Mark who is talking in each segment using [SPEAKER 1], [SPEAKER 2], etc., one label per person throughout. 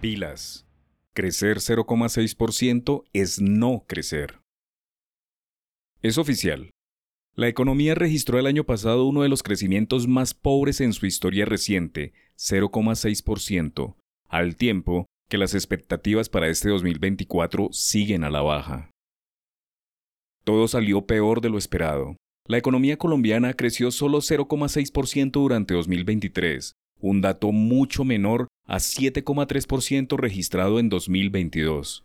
[SPEAKER 1] Pilas. Crecer 0,6% es no crecer. Es oficial. La economía registró el año pasado uno de los crecimientos más pobres en su historia reciente, 0,6%, al tiempo que las expectativas para este 2024 siguen a la baja. Todo salió peor de lo esperado. La economía colombiana creció solo 0,6% durante 2023, un dato mucho menor a 7,3% registrado en 2022.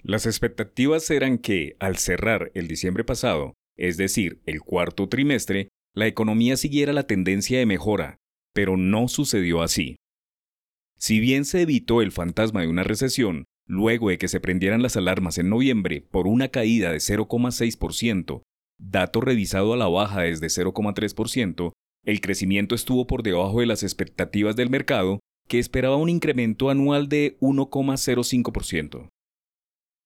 [SPEAKER 1] Las expectativas eran que, al cerrar el diciembre pasado, es decir, el cuarto trimestre, la economía siguiera la tendencia de mejora, pero no sucedió así. Si bien se evitó el fantasma de una recesión, luego de que se prendieran las alarmas en noviembre por una caída de 0,6%, dato revisado a la baja desde 0,3%, el crecimiento estuvo por debajo de las expectativas del mercado, que esperaba un incremento anual de 1,05%.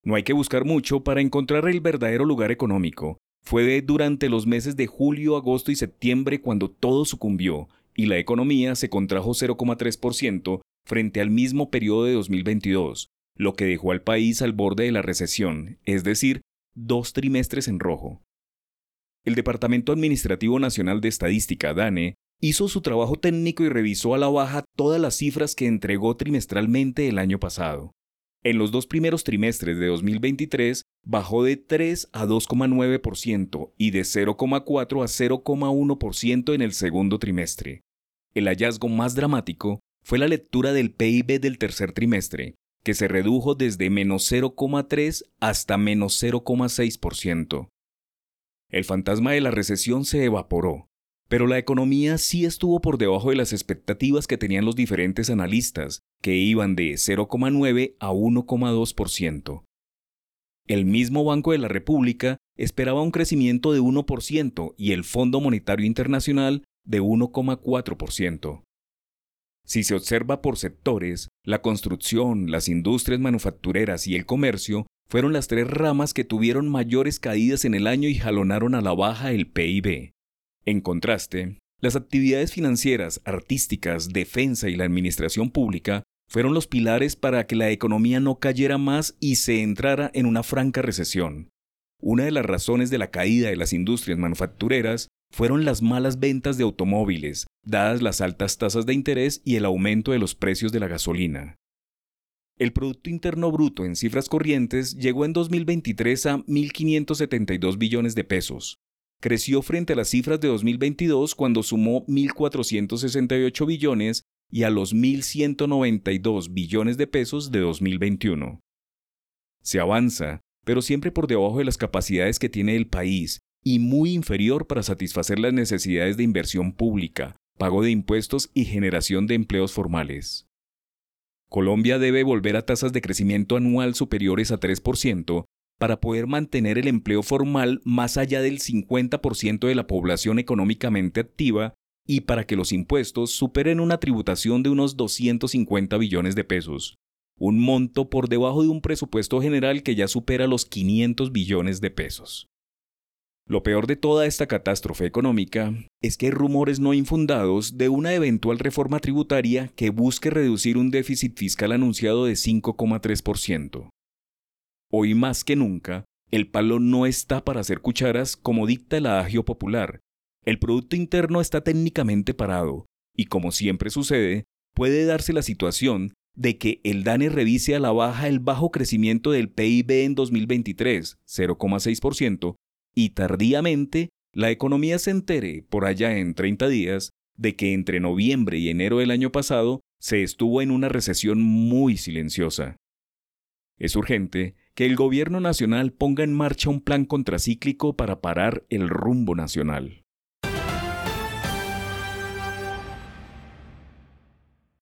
[SPEAKER 1] No hay que buscar mucho para encontrar el verdadero lugar económico. Fue durante los meses de julio, agosto y septiembre cuando todo sucumbió y la economía se contrajo 0,3% frente al mismo periodo de 2022, lo que dejó al país al borde de la recesión, es decir, dos trimestres en rojo. El Departamento Administrativo Nacional de Estadística, DANE, hizo su trabajo técnico y revisó a la baja todas las cifras que entregó trimestralmente el año pasado. En los dos primeros trimestres de 2023 bajó de 3 a 2,9% y de 0,4 a 0,1% en el segundo trimestre. El hallazgo más dramático fue la lectura del PIB del tercer trimestre, que se redujo desde menos 0,3 hasta menos 0,6%. El fantasma de la recesión se evaporó, pero la economía sí estuvo por debajo de las expectativas que tenían los diferentes analistas, que iban de 0,9 a 1,2%. El mismo Banco de la República esperaba un crecimiento de 1% y el Fondo Monetario Internacional de 1,4%. Si se observa por sectores, la construcción, las industrias manufactureras y el comercio fueron las tres ramas que tuvieron mayores caídas en el año y jalonaron a la baja el PIB. En contraste, las actividades financieras, artísticas, defensa y la administración pública fueron los pilares para que la economía no cayera más y se entrara en una franca recesión. Una de las razones de la caída de las industrias manufactureras fueron las malas ventas de automóviles, dadas las altas tasas de interés y el aumento de los precios de la gasolina. El Producto Interno Bruto en cifras corrientes llegó en 2023 a 1.572 billones de pesos. Creció frente a las cifras de 2022 cuando sumó 1.468 billones y a los 1.192 billones de pesos de 2021. Se avanza, pero siempre por debajo de las capacidades que tiene el país y muy inferior para satisfacer las necesidades de inversión pública, pago de impuestos y generación de empleos formales. Colombia debe volver a tasas de crecimiento anual superiores a 3% para poder mantener el empleo formal más allá del 50% de la población económicamente activa y para que los impuestos superen una tributación de unos 250 billones de pesos, un monto por debajo de un presupuesto general que ya supera los 500 billones de pesos. Lo peor de toda esta catástrofe económica es que hay rumores no infundados de una eventual reforma tributaria que busque reducir un déficit fiscal anunciado de 5,3%. Hoy más que nunca, el palo no está para hacer cucharas como dicta el adagio popular. El Producto Interno está técnicamente parado, y como siempre sucede, puede darse la situación de que el DANE revise a la baja el bajo crecimiento del PIB en 2023, 0,6%, y tardíamente la economía se entere por allá en 30 días de que entre noviembre y enero del año pasado se estuvo en una recesión muy silenciosa. Es urgente que el gobierno nacional ponga en marcha un plan contracíclico para parar el rumbo nacional.